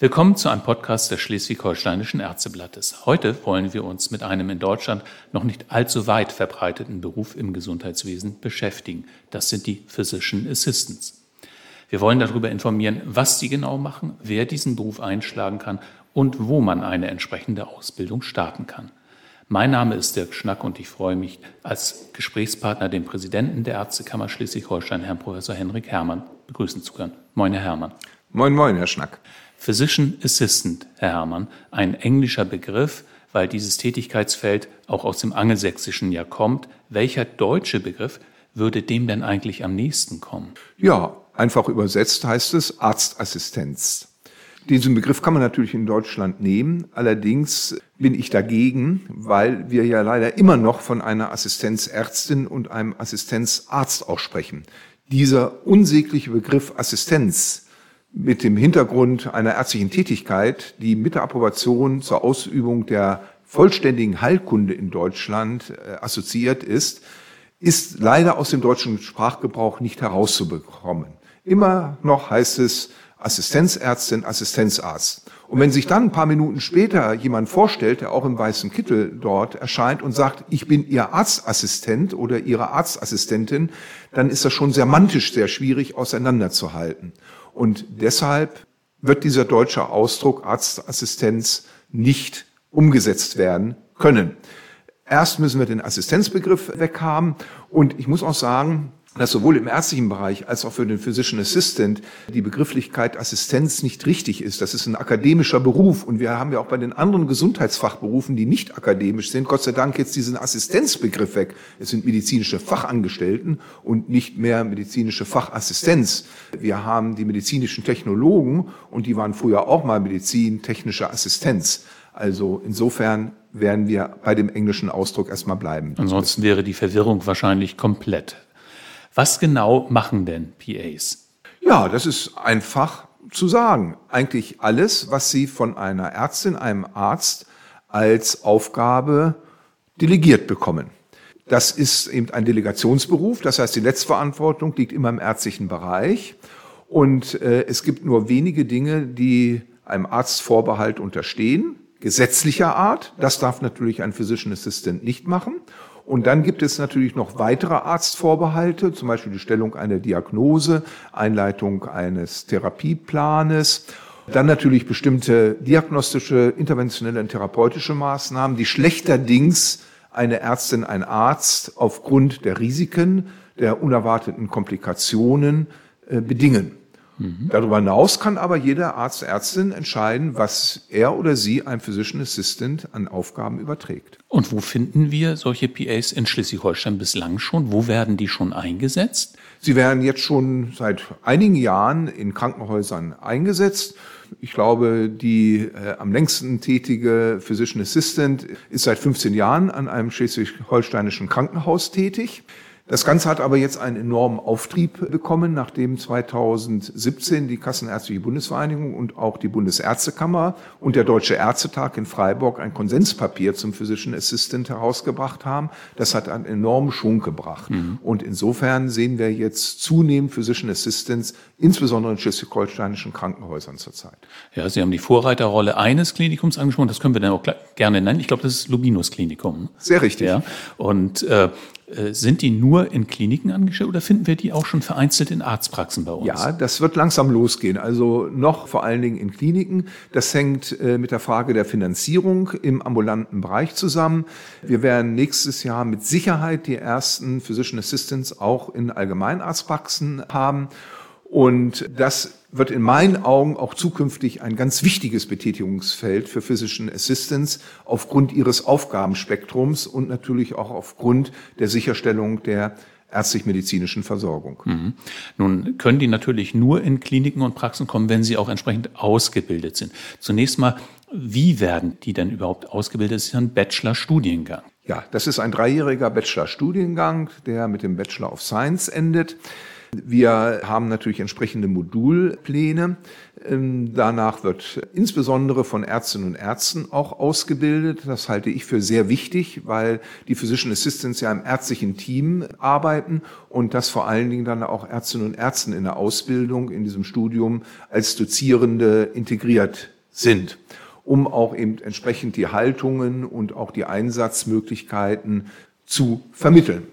Willkommen zu einem Podcast des Schleswig-Holsteinischen Ärzteblattes. Heute wollen wir uns mit einem in Deutschland noch nicht allzu weit verbreiteten Beruf im Gesundheitswesen beschäftigen. Das sind die Physician Assistants. Wir wollen darüber informieren, was sie genau machen, wer diesen Beruf einschlagen kann und wo man eine entsprechende Ausbildung starten kann. Mein Name ist Dirk Schnack und ich freue mich, als Gesprächspartner den Präsidenten der Ärztekammer Schleswig-Holstein, Herrn Professor Henrik Herrmann, begrüßen zu können. Moin, Herr Herrmann. Moin, moin, Herr Schnack. Physician Assistant, Herr Herrmann, ein englischer Begriff, weil dieses Tätigkeitsfeld auch aus dem Angelsächsischen ja kommt. Welcher deutsche Begriff würde dem denn eigentlich am nächsten kommen? Ja, einfach übersetzt heißt es Arztassistenz. Diesen Begriff kann man natürlich in Deutschland nehmen. Allerdings bin ich dagegen, weil wir ja leider immer noch von einer Assistenzärztin und einem Assistenzarzt auch sprechen. Dieser unsägliche Begriff Assistenz mit dem Hintergrund einer ärztlichen Tätigkeit, die mit der Approbation zur Ausübung der vollständigen Heilkunde in Deutschland äh, assoziiert ist, ist leider aus dem deutschen Sprachgebrauch nicht herauszubekommen. Immer noch heißt es Assistenzärztin, Assistenzarzt. Und wenn sich dann ein paar Minuten später jemand vorstellt, der auch im weißen Kittel dort erscheint und sagt, ich bin Ihr Arztassistent oder Ihre Arztassistentin, dann ist das schon semantisch sehr schwierig auseinanderzuhalten. Und deshalb wird dieser deutsche Ausdruck Arztassistenz nicht umgesetzt werden können. Erst müssen wir den Assistenzbegriff weghaben. Und ich muss auch sagen, dass sowohl im ärztlichen Bereich als auch für den Physician Assistant die Begrifflichkeit Assistenz nicht richtig ist. Das ist ein akademischer Beruf und wir haben ja auch bei den anderen Gesundheitsfachberufen, die nicht akademisch sind, Gott sei Dank jetzt diesen Assistenzbegriff weg. Es sind medizinische Fachangestellten und nicht mehr medizinische Fachassistenz. Wir haben die medizinischen Technologen und die waren früher auch mal medizintechnische Assistenz. Also insofern werden wir bei dem englischen Ausdruck erstmal bleiben. Ansonsten wäre die Verwirrung wahrscheinlich komplett. Was genau machen denn PAs? Ja, das ist einfach zu sagen. Eigentlich alles, was Sie von einer Ärztin, einem Arzt als Aufgabe delegiert bekommen. Das ist eben ein Delegationsberuf, das heißt, die Letztverantwortung liegt immer im ärztlichen Bereich. Und äh, es gibt nur wenige Dinge, die einem Arztvorbehalt unterstehen, gesetzlicher Art. Das darf natürlich ein Physician Assistant nicht machen. Und dann gibt es natürlich noch weitere Arztvorbehalte, zum Beispiel die Stellung einer Diagnose, Einleitung eines Therapieplanes. Dann natürlich bestimmte diagnostische, interventionelle und therapeutische Maßnahmen, die schlechterdings eine Ärztin, ein Arzt aufgrund der Risiken, der unerwarteten Komplikationen äh, bedingen. Mhm. Darüber hinaus kann aber jeder Arzt, Ärztin entscheiden, was er oder sie einem Physician Assistant an Aufgaben überträgt. Und wo finden wir solche PAs in Schleswig-Holstein bislang schon? Wo werden die schon eingesetzt? Sie werden jetzt schon seit einigen Jahren in Krankenhäusern eingesetzt. Ich glaube, die äh, am längsten tätige Physician Assistant ist seit 15 Jahren an einem schleswig-holsteinischen Krankenhaus tätig. Das Ganze hat aber jetzt einen enormen Auftrieb bekommen, nachdem 2017 die Kassenärztliche Bundesvereinigung und auch die Bundesärztekammer und der Deutsche Ärztetag in Freiburg ein Konsenspapier zum Physician Assistant herausgebracht haben. Das hat einen enormen Schwung gebracht. Mhm. Und insofern sehen wir jetzt zunehmend Physician Assistants, insbesondere in schleswig-holsteinischen Krankenhäusern zurzeit. Ja, Sie haben die Vorreiterrolle eines Klinikums angesprochen. Das können wir dann auch gerne nennen. Ich glaube, das ist Lubinus Klinikum. Sehr richtig. Ja. Und äh, sind die nur in Kliniken angestellt oder finden wir die auch schon vereinzelt in Arztpraxen bei uns? Ja, das wird langsam losgehen. Also noch vor allen Dingen in Kliniken. Das hängt äh, mit der Frage der Finanzierung im ambulanten Bereich zusammen. Wir werden nächstes Jahr mit Sicherheit die ersten Physician Assistants auch in Allgemeinarztpraxen haben. Und das wird in meinen Augen auch zukünftig ein ganz wichtiges Betätigungsfeld für Physician Assistants aufgrund ihres Aufgabenspektrums und natürlich auch aufgrund der Sicherstellung der ärztlich-medizinischen Versorgung. Mhm. Nun können die natürlich nur in Kliniken und Praxen kommen, wenn sie auch entsprechend ausgebildet sind. Zunächst mal, wie werden die denn überhaupt ausgebildet? Das ist ja ein Bachelor-Studiengang. Ja, das ist ein dreijähriger Bachelor-Studiengang, der mit dem Bachelor of Science endet. Wir haben natürlich entsprechende Modulpläne. Ähm, danach wird insbesondere von Ärztinnen und Ärzten auch ausgebildet. Das halte ich für sehr wichtig, weil die Physician Assistants ja im ärztlichen Team arbeiten und das vor allen Dingen dann auch Ärztinnen und Ärzten in der Ausbildung, in diesem Studium als Dozierende integriert sind um auch eben entsprechend die Haltungen und auch die Einsatzmöglichkeiten zu vermitteln.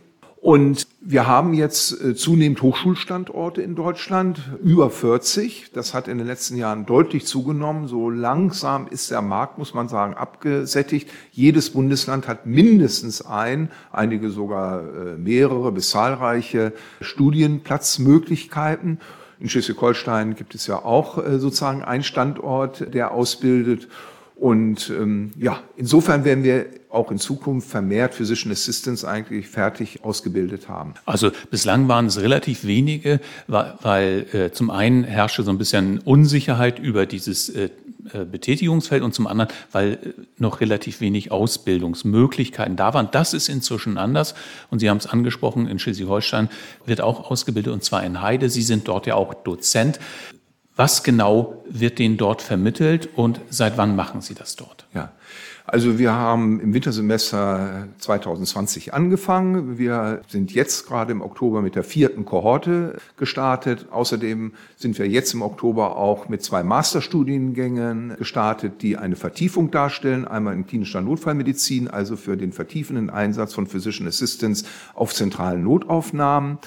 Und wir haben jetzt äh, zunehmend Hochschulstandorte in Deutschland, über 40. Das hat in den letzten Jahren deutlich zugenommen. So langsam ist der Markt, muss man sagen, abgesättigt. Jedes Bundesland hat mindestens ein, einige sogar äh, mehrere bis zahlreiche Studienplatzmöglichkeiten. In Schleswig-Holstein gibt es ja auch äh, sozusagen einen Standort, der ausbildet. Und ähm, ja, insofern werden wir auch in Zukunft vermehrt Physician Assistants eigentlich fertig ausgebildet haben. Also bislang waren es relativ wenige, weil, äh, zum einen herrschte so ein bisschen Unsicherheit über dieses äh, äh Betätigungsfeld und zum anderen, weil äh, noch relativ wenig Ausbildungsmöglichkeiten da waren. Das ist inzwischen anders und Sie haben es angesprochen, in Schleswig-Holstein wird auch ausgebildet und zwar in Heide. Sie sind dort ja auch Dozent. Was genau wird denen dort vermittelt und seit wann machen Sie das dort? Ja, also wir haben im Wintersemester 2020 angefangen. Wir sind jetzt gerade im Oktober mit der vierten Kohorte gestartet. Außerdem sind wir jetzt im Oktober auch mit zwei Masterstudiengängen gestartet, die eine Vertiefung darstellen. Einmal in klinischer Notfallmedizin, also für den vertiefenden Einsatz von Physician Assistants auf zentralen Notaufnahmen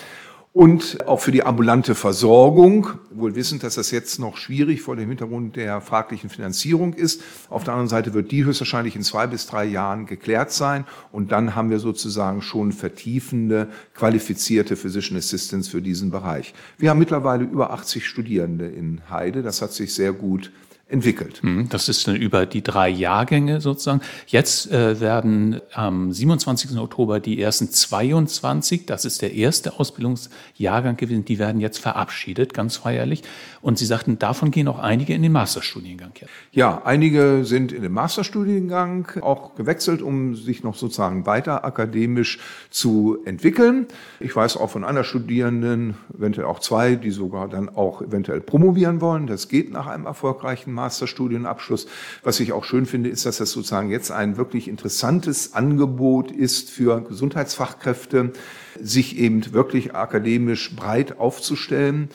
und auch für die ambulante Versorgung, wohl wissend, dass das jetzt noch schwierig vor dem Hintergrund der fraglichen Finanzierung ist. Auf der anderen Seite wird die höchstwahrscheinlich in zwei bis drei Jahren geklärt sein und dann haben wir sozusagen schon vertiefende, qualifizierte Physician Assistants für diesen Bereich. Wir haben mittlerweile über 80 Studierende in Heide, das hat sich sehr gut entwickelt. Mhm, das ist dann über die drei Jahrgänge sozusagen. Jetzt äh, werden am 27. Oktober die ersten 22, das ist der erste Ausbildungsjahrgang gewesen, die werden jetzt verabschiedet, ganz feierlich. Und Sie sagten, davon gehen auch einige in den Masterstudiengang. Jetzt. Ja, einige sind in den Masterstudiengang auch gewechselt, um sich noch sozusagen weiter akademisch zu entwickeln. Ich weiß auch von anderen Studierenden, eventuell auch zwei, die sogar dann auch eventuell promovieren wollen. Das geht nach einem erfolgreichen Masterstudienabschluss. Was ich auch schön finde, ist, dass das sozusagen jetzt ein wirklich interessantes Angebot ist für Gesundheitsfachkräfte, sich eben wirklich akademisch breit aufzustellen.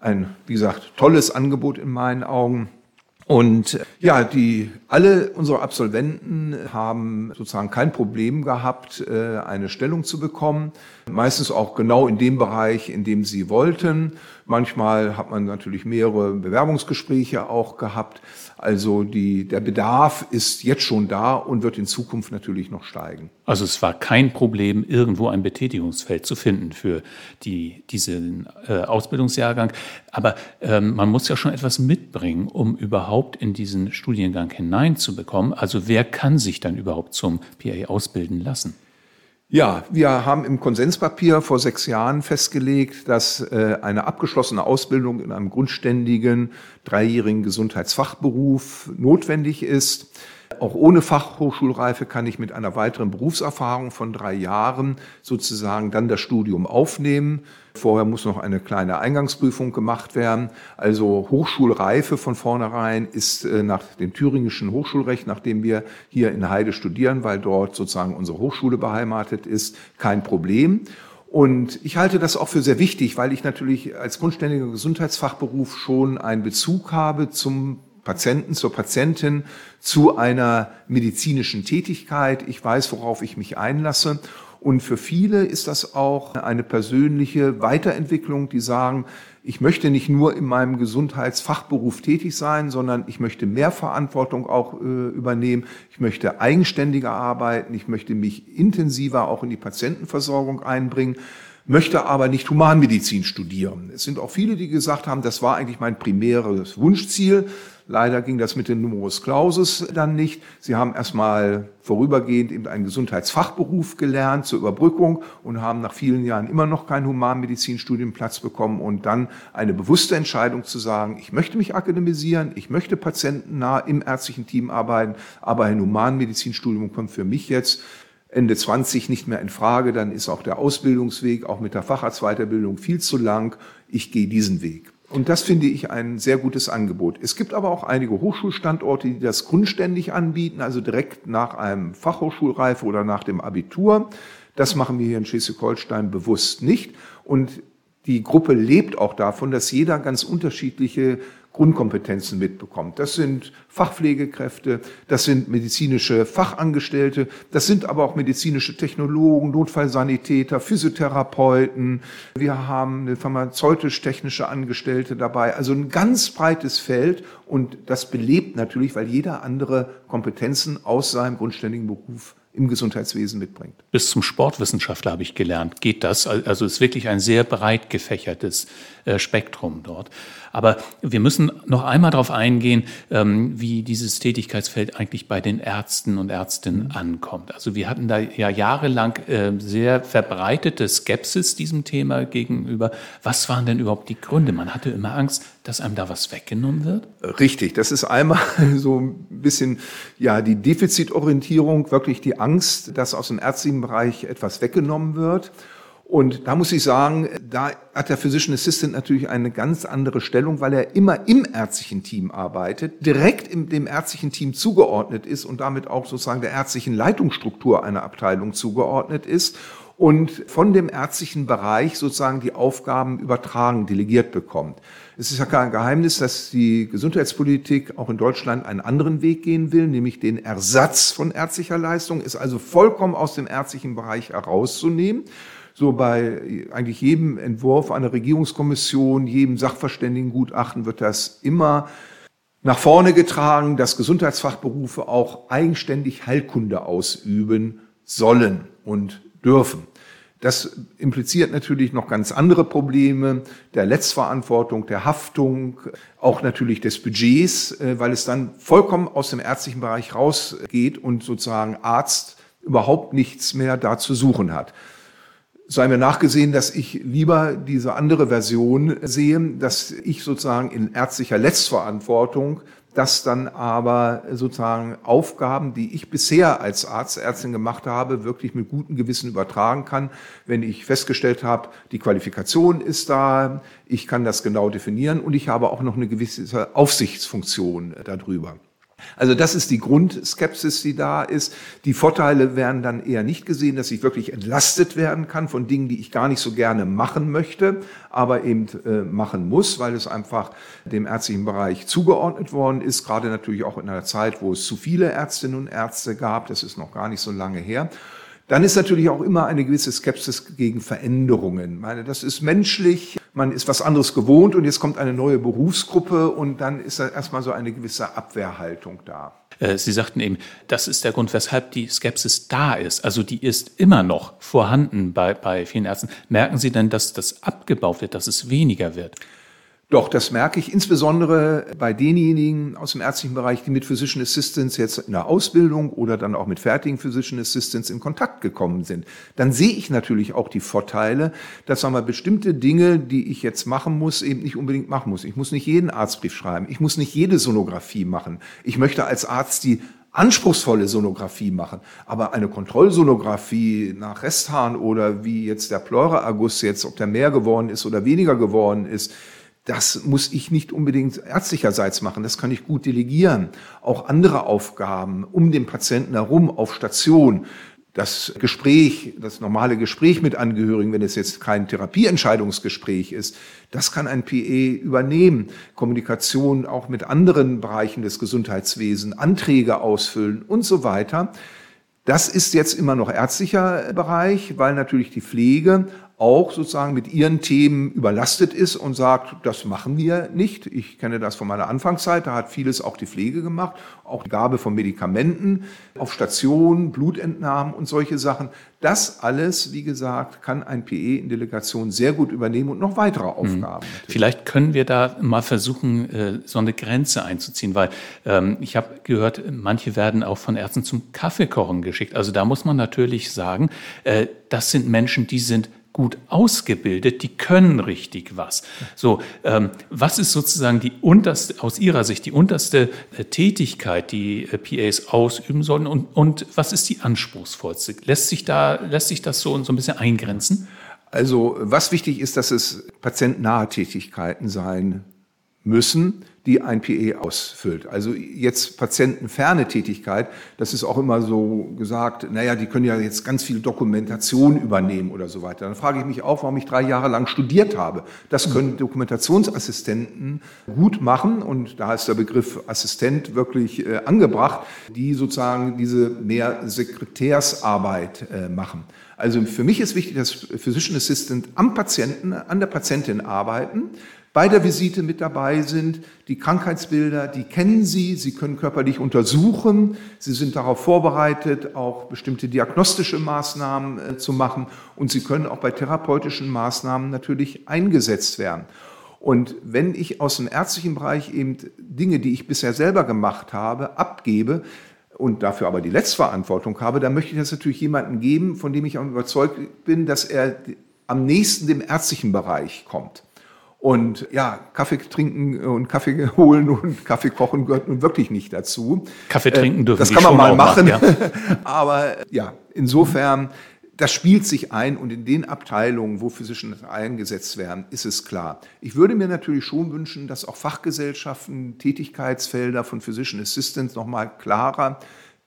Ein, wie gesagt, tolles Angebot in meinen Augen. Und ja, die, alle unsere Absolventen haben sozusagen kein Problem gehabt, äh, eine Stellung zu bekommen. Meistens auch genau in dem Bereich, in dem sie wollten. Manchmal hat man natürlich mehrere Bewerbungsgespräche auch gehabt. Also die, der Bedarf ist jetzt schon da und wird in Zukunft natürlich noch steigen. Also es war kein Problem, irgendwo ein Betätigungsfeld zu finden für die, diesen äh, Ausbildungsjahrgang. Aber ähm, man muss ja schon etwas mitbringen, um überhaupt in diesen Studiengang hineinzubekommen. Also wer kann sich dann überhaupt zum PA ausbilden lassen? Ja, wir haben im Konsenspapier vor sechs Jahren festgelegt, dass äh, eine abgeschlossene Ausbildung in einem grundständigen dreijährigen Gesundheitsfachberuf notwendig ist. Auch ohne Fachhochschulreife kann ich mit einer weiteren Berufserfahrung von drei Jahren sozusagen dann das Studium aufnehmen. Vorher muss noch eine kleine Eingangsprüfung gemacht werden. Also Hochschulreife von vornherein ist äh, nach dem thüringischen Hochschulrecht, nachdem wir hier in Heide studieren, weil dort sozusagen unsere Hochschule beheimatet ist, kein Problem. Und ich halte das auch für sehr wichtig, weil ich natürlich als grundständiger Gesundheitsfachberuf schon einen Bezug habe zum Patienten, zur Patientin, zu einer medizinischen Tätigkeit. Ich weiß, worauf ich mich einlasse. Und für viele ist das auch eine persönliche Weiterentwicklung, die sagen, ich möchte nicht nur in meinem Gesundheitsfachberuf tätig sein, sondern ich möchte mehr Verantwortung auch äh, übernehmen. Ich möchte eigenständiger arbeiten. Ich möchte mich intensiver auch in die Patientenversorgung einbringen möchte aber nicht Humanmedizin studieren. Es sind auch viele, die gesagt haben, das war eigentlich mein primäres Wunschziel. Leider ging das mit dem Numerus Clausus dann nicht. Sie haben erstmal vorübergehend eben einen Gesundheitsfachberuf gelernt zur Überbrückung und haben nach vielen Jahren immer noch keinen Humanmedizinstudienplatz bekommen und dann eine bewusste Entscheidung zu sagen, ich möchte mich akademisieren, ich möchte patientennah im ärztlichen Team arbeiten, aber ein Humanmedizinstudium kommt für mich jetzt Ende 20 nicht mehr in Frage, dann ist auch der Ausbildungsweg, auch mit der Facharztweiterbildung viel zu lang. Ich gehe diesen Weg. Und das finde ich ein sehr gutes Angebot. Es gibt aber auch einige Hochschulstandorte, die das grundständig anbieten, also direkt nach einem Fachhochschulreife oder nach dem Abitur. Das machen wir hier in Schleswig-Holstein bewusst nicht. Und die Gruppe lebt auch davon, dass jeder ganz unterschiedliche Grundkompetenzen mitbekommt. Das sind Fachpflegekräfte, das sind medizinische Fachangestellte, das sind aber auch medizinische Technologen, Notfallsanitäter, Physiotherapeuten. Wir haben eine pharmazeutisch-technische Angestellte dabei. Also ein ganz breites Feld und das belebt natürlich, weil jeder andere Kompetenzen aus seinem grundständigen Beruf im Gesundheitswesen mitbringt. Bis zum Sportwissenschaftler habe ich gelernt, geht das. Also es ist wirklich ein sehr breit gefächertes äh, Spektrum dort. Aber wir müssen noch einmal darauf eingehen, ähm, wie dieses Tätigkeitsfeld eigentlich bei den Ärzten und Ärztinnen ankommt. Also wir hatten da ja jahrelang äh, sehr verbreitete Skepsis diesem Thema gegenüber. Was waren denn überhaupt die Gründe? Man hatte immer Angst, dass einem da was weggenommen wird? Richtig, das ist einmal so ein bisschen ja die Defizitorientierung, wirklich die Angst, dass aus dem ärztlichen Bereich etwas weggenommen wird. Und da muss ich sagen, da hat der Physician Assistant natürlich eine ganz andere Stellung, weil er immer im ärztlichen Team arbeitet, direkt im, dem ärztlichen Team zugeordnet ist und damit auch sozusagen der ärztlichen Leitungsstruktur einer Abteilung zugeordnet ist und von dem ärztlichen Bereich sozusagen die Aufgaben übertragen, delegiert bekommt. Es ist ja kein Geheimnis, dass die Gesundheitspolitik auch in Deutschland einen anderen Weg gehen will, nämlich den Ersatz von ärztlicher Leistung, ist also vollkommen aus dem ärztlichen Bereich herauszunehmen. So bei eigentlich jedem Entwurf einer Regierungskommission, jedem Sachverständigengutachten wird das immer nach vorne getragen, dass Gesundheitsfachberufe auch eigenständig Heilkunde ausüben sollen und dürfen. Das impliziert natürlich noch ganz andere Probleme der Letztverantwortung, der Haftung, auch natürlich des Budgets, äh, weil es dann vollkommen aus dem ärztlichen Bereich rausgeht und sozusagen Arzt überhaupt nichts mehr da zu suchen hat. Sei mir nachgesehen, dass ich lieber diese andere Version sehe, dass ich sozusagen in ärztlicher Letztverantwortung dass dann aber sozusagen Aufgaben, die ich bisher als Arzt, Ärztin gemacht habe, wirklich mit gutem Gewissen übertragen kann, wenn ich festgestellt habe, die Qualifikation ist da, ich kann das genau definieren und ich habe auch noch eine gewisse Aufsichtsfunktion darüber. Also das ist die Grundskepsis, die da ist. Die Vorteile werden dann eher nicht gesehen, dass ich wirklich entlastet werden kann von Dingen, die ich gar nicht so gerne machen möchte, aber eben äh, machen muss, weil es einfach dem ärztlichen Bereich zugeordnet worden ist, gerade natürlich auch in einer Zeit, wo es zu viele Ärztinnen und Ärzte gab. Das ist noch gar nicht so lange her. Dann ist natürlich auch immer eine gewisse Skepsis gegen Veränderungen. Ich meine, das ist menschlich, man ist was anderes gewohnt und jetzt kommt eine neue Berufsgruppe und dann ist da erstmal so eine gewisse Abwehrhaltung da. Äh, Sie sagten eben, das ist der Grund, weshalb die Skepsis da ist. Also die ist immer noch vorhanden bei, bei vielen Ärzten. Merken Sie denn, dass das abgebaut wird, dass es weniger wird? Doch, das merke ich insbesondere bei denjenigen aus dem ärztlichen Bereich, die mit Physician Assistants jetzt in der Ausbildung oder dann auch mit fertigen Physician Assistants in Kontakt gekommen sind. Dann sehe ich natürlich auch die Vorteile, dass sagen wir, bestimmte Dinge, die ich jetzt machen muss, eben nicht unbedingt machen muss. Ich muss nicht jeden Arztbrief schreiben. Ich muss nicht jede Sonographie machen. Ich möchte als Arzt die anspruchsvolle Sonographie machen. Aber eine Kontrollsonographie nach Resthahn oder wie jetzt der Pleuraerguss jetzt, ob der mehr geworden ist oder weniger geworden ist, das muss ich nicht unbedingt ärztlicherseits machen, das kann ich gut delegieren. Auch andere Aufgaben um den Patienten herum auf Station, das Gespräch, das normale Gespräch mit Angehörigen, wenn es jetzt kein Therapieentscheidungsgespräch ist, das kann ein PE übernehmen. Kommunikation auch mit anderen Bereichen des Gesundheitswesens, Anträge ausfüllen und so weiter. Das ist jetzt immer noch ärztlicher Bereich, weil natürlich die Pflege auch sozusagen mit ihren Themen überlastet ist und sagt, das machen wir nicht. Ich kenne das von meiner Anfangszeit, da hat vieles auch die Pflege gemacht, auch die Gabe von Medikamenten auf Stationen, Blutentnahmen und solche Sachen. Das alles, wie gesagt, kann ein PE in Delegation sehr gut übernehmen und noch weitere mhm. Aufgaben. Mhm. Vielleicht können wir da mal versuchen, äh, so eine Grenze einzuziehen, weil ähm, ich habe gehört, manche werden auch von Ärzten zum Kaffeekochen geschickt. Also da muss man natürlich sagen, äh, das sind Menschen, die sind gut ausgebildet, die können richtig was. So, ähm, was ist sozusagen die unterste, aus Ihrer Sicht die unterste äh, Tätigkeit, die äh, PAs ausüben sollen und, und was ist die anspruchsvollste? Lässt sich da, lässt sich das so, so ein bisschen eingrenzen? Also, was wichtig ist, dass es patientnahe Tätigkeiten sein müssen, die ein PE ausfüllt. Also jetzt patientenferne Tätigkeit, das ist auch immer so gesagt, naja, die können ja jetzt ganz viel Dokumentation übernehmen oder so weiter. Dann frage ich mich auch, warum ich drei Jahre lang studiert habe. Das können Dokumentationsassistenten gut machen und da ist der Begriff Assistent wirklich äh, angebracht, die sozusagen diese mehr Sekretärsarbeit äh, machen. Also für mich ist wichtig, dass Physician Assistant am Patienten, an der Patientin arbeiten, bei der Visite mit dabei sind. Die Krankheitsbilder, die kennen Sie, Sie können körperlich untersuchen, Sie sind darauf vorbereitet, auch bestimmte diagnostische Maßnahmen äh, zu machen und Sie können auch bei therapeutischen Maßnahmen natürlich eingesetzt werden. Und wenn ich aus dem ärztlichen Bereich eben Dinge, die ich bisher selber gemacht habe, abgebe, und dafür aber die Letztverantwortung habe, dann möchte ich das natürlich jemandem geben, von dem ich auch überzeugt bin, dass er am nächsten dem ärztlichen Bereich kommt. Und ja, Kaffee trinken und Kaffee holen und Kaffee kochen gehört nun wirklich nicht dazu. Kaffee trinken dürfen Das kann man mal machen. machen ja. Aber ja, insofern, das spielt sich ein und in den Abteilungen, wo Physician eingesetzt werden, ist es klar. Ich würde mir natürlich schon wünschen, dass auch Fachgesellschaften Tätigkeitsfelder von Physician Assistants nochmal klarer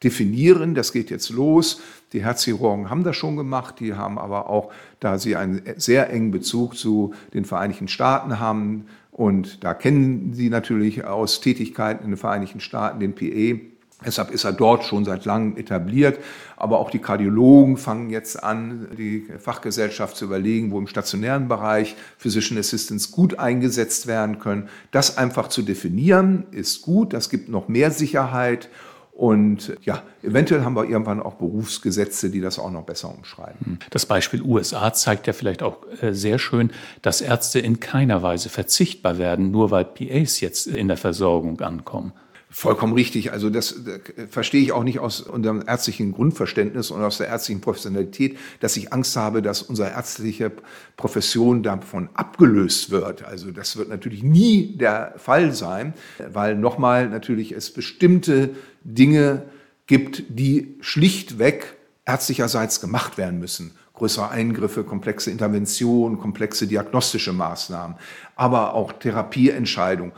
definieren. Das geht jetzt los. Die Herzchirurgen haben das schon gemacht. Die haben aber auch, da sie einen sehr engen Bezug zu den Vereinigten Staaten haben, und da kennen sie natürlich aus Tätigkeiten in den Vereinigten Staaten den PE. Deshalb ist er dort schon seit langem etabliert. Aber auch die Kardiologen fangen jetzt an, die Fachgesellschaft zu überlegen, wo im stationären Bereich Physician Assistants gut eingesetzt werden können. Das einfach zu definieren ist gut. Das gibt noch mehr Sicherheit. Und ja, eventuell haben wir irgendwann auch Berufsgesetze, die das auch noch besser umschreiben. Hm. Das Beispiel USA zeigt ja vielleicht auch äh, sehr schön, dass Ärzte in keiner Weise verzichtbar werden, nur weil PAs jetzt in der Versorgung ankommen. Vollkommen richtig. Also das, das, verstehe ich auch nicht aus unserem ärztlichen Grundverständnis und aus der ärztlichen Professionalität, dass ich Angst habe, dass unsere ärztliche Profession davon abgelöst wird. Also das wird natürlich nie der Fall sein, weil nochmal natürlich es bestimmte Dinge gibt, die schlichtweg ärztlicherseits gemacht werden müssen größere Eingriffe, komplexe Interventionen, komplexe diagnostische Maßnahmen, aber auch Therapieentscheidungen.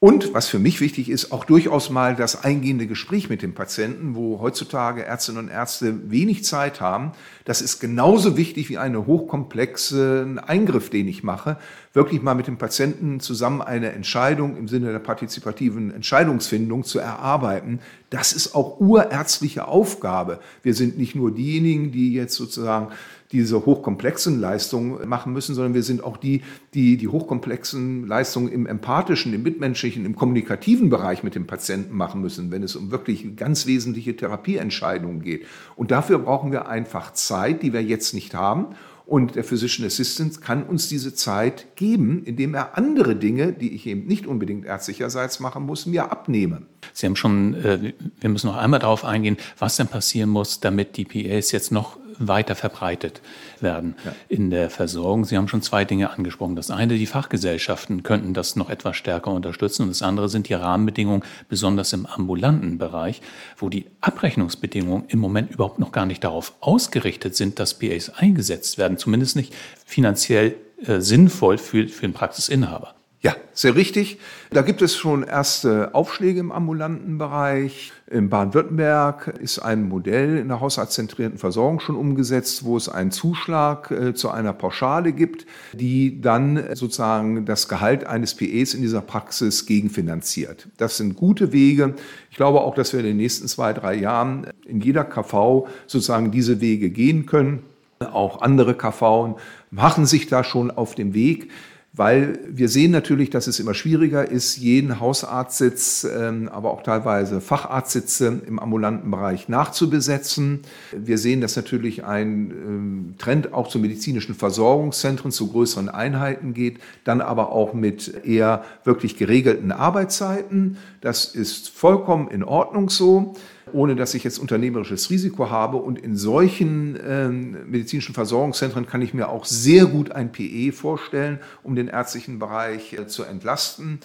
Und was für mich wichtig ist, auch durchaus mal das eingehende Gespräch mit dem Patienten, wo heutzutage Ärztinnen und Ärzte wenig Zeit haben. Das ist genauso wichtig wie eine hochkomplexe Eingriff, den ich mache. Wirklich mal mit dem Patienten zusammen eine Entscheidung im Sinne der partizipativen Entscheidungsfindung zu erarbeiten. Das ist auch urärztliche Aufgabe. Wir sind nicht nur diejenigen, die jetzt sozusagen diese hochkomplexen Leistungen machen müssen, sondern wir sind auch die, die die hochkomplexen Leistungen im empathischen, im mitmenschlichen, im kommunikativen Bereich mit dem Patienten machen müssen, wenn es um wirklich ganz wesentliche Therapieentscheidungen geht. Und dafür brauchen wir einfach Zeit, die wir jetzt nicht haben. Und der Physician Assistant kann uns diese Zeit geben, indem er andere Dinge, die ich eben nicht unbedingt ärztlicherseits machen muss, mir abnehme. Sie haben schon, äh, wir müssen noch einmal darauf eingehen, was denn passieren muss, damit die PAs jetzt noch weiter verbreitet werden ja. in der Versorgung. Sie haben schon zwei Dinge angesprochen. Das eine, die Fachgesellschaften könnten das noch etwas stärker unterstützen und das andere sind die Rahmenbedingungen, besonders im ambulanten Bereich, wo die Abrechnungsbedingungen im Moment überhaupt noch gar nicht darauf ausgerichtet sind, dass PAs eingesetzt werden, zumindest nicht finanziell äh, sinnvoll für, für den Praxisinhaber. Ja, sehr richtig. Da gibt es schon erste Aufschläge im ambulanten Bereich. In Baden-Württemberg ist ein Modell in der haushaltszentrierten Versorgung schon umgesetzt, wo es einen Zuschlag äh, zu einer Pauschale gibt, die dann sozusagen das Gehalt eines PEs in dieser Praxis gegenfinanziert. Das sind gute Wege. Ich glaube auch, dass wir in den nächsten zwei, drei Jahren in jeder KV sozusagen diese Wege gehen können. Auch andere KV machen sich da schon auf dem Weg weil wir sehen natürlich, dass es immer schwieriger ist, jeden Hausarztsitz, ähm, aber auch teilweise Facharztsitze im ambulanten Bereich nachzubesetzen. Wir sehen, dass natürlich ein ähm, Trend auch zu medizinischen Versorgungszentren, zu größeren Einheiten geht, dann aber auch mit eher wirklich geregelten Arbeitszeiten. Das ist vollkommen in Ordnung so. Ohne dass ich jetzt unternehmerisches Risiko habe. Und in solchen äh, medizinischen Versorgungszentren kann ich mir auch sehr gut ein PE vorstellen, um den ärztlichen Bereich äh, zu entlasten.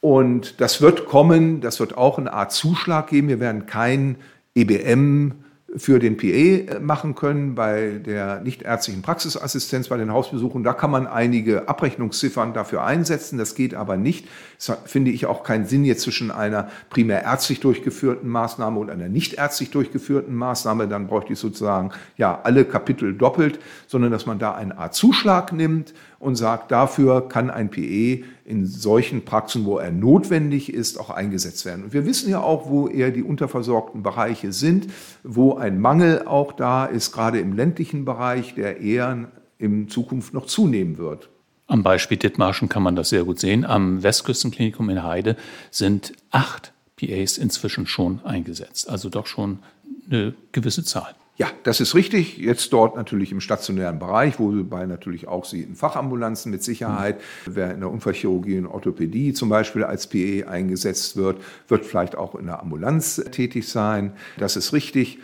Und das wird kommen, das wird auch eine Art Zuschlag geben. Wir werden kein EBM für den PA äh, machen können bei der nichtärztlichen Praxisassistenz, bei den Hausbesuchen. Da kann man einige Abrechnungsziffern dafür einsetzen. Das geht aber nicht. Es finde ich auch keinen Sinn jetzt zwischen einer primär ärztlich durchgeführten Maßnahme und einer nichtärztlich durchgeführten Maßnahme. Dann bräuchte ich sozusagen ja alle Kapitel doppelt, sondern dass man da eine Art Zuschlag nimmt und sagt, dafür kann ein PE in solchen Praxen, wo er notwendig ist, auch eingesetzt werden. Und wir wissen ja auch, wo eher die unterversorgten Bereiche sind, wo ein Mangel auch da ist, gerade im ländlichen Bereich, der eher in Zukunft noch zunehmen wird. Am Beispiel Dithmarschen kann man das sehr gut sehen. Am Westküstenklinikum in Heide sind acht PAs inzwischen schon eingesetzt, also doch schon eine gewisse Zahl. Ja, das ist richtig. Jetzt dort natürlich im stationären Bereich, wobei natürlich auch Sie in Fachambulanzen mit Sicherheit, wer in der Unfallchirurgie und Orthopädie zum Beispiel als PE eingesetzt wird, wird vielleicht auch in der Ambulanz tätig sein. Das ist richtig.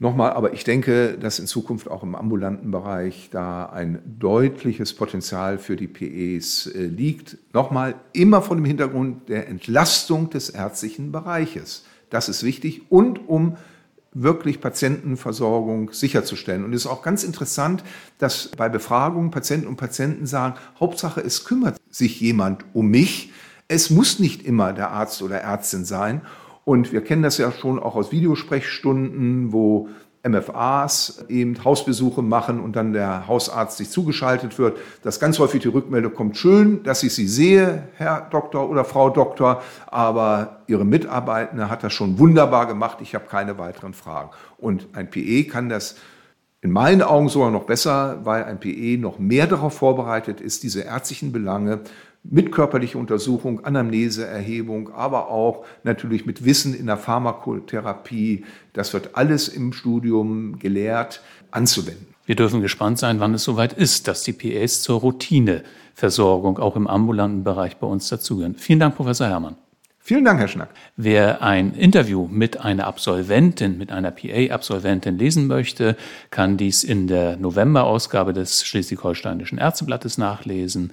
Nochmal, aber ich denke, dass in Zukunft auch im ambulanten Bereich da ein deutliches Potenzial für die PEs äh, liegt. Nochmal, immer vor dem Hintergrund der Entlastung des ärztlichen Bereiches. Das ist wichtig und um wirklich Patientenversorgung sicherzustellen. Und es ist auch ganz interessant, dass bei Befragungen Patienten und Patienten sagen, Hauptsache, es kümmert sich jemand um mich. Es muss nicht immer der Arzt oder Ärztin sein. Und wir kennen das ja schon auch aus Videosprechstunden, wo MFAs eben Hausbesuche machen und dann der Hausarzt sich zugeschaltet wird, dass ganz häufig die Rückmeldung kommt, schön, dass ich Sie sehe, Herr Doktor oder Frau Doktor, aber Ihre Mitarbeitende hat das schon wunderbar gemacht, ich habe keine weiteren Fragen. Und ein PE kann das in meinen Augen sogar noch besser, weil ein PE noch mehr darauf vorbereitet ist, diese ärztlichen Belange mit körperlicher Untersuchung, Anamneseerhebung, aber auch natürlich mit Wissen in der Pharmakotherapie. Das wird alles im Studium gelehrt, anzuwenden. Wir dürfen gespannt sein, wann es soweit ist, dass die PAs zur Routineversorgung auch im ambulanten Bereich bei uns dazugehören. Vielen Dank, Professor Herrmann. Vielen Dank, Herr Schnack. Wer ein Interview mit einer Absolventin, mit einer PA-Absolventin lesen möchte, kann dies in der November-Ausgabe des Schleswig-Holsteinischen Ärzteblattes nachlesen.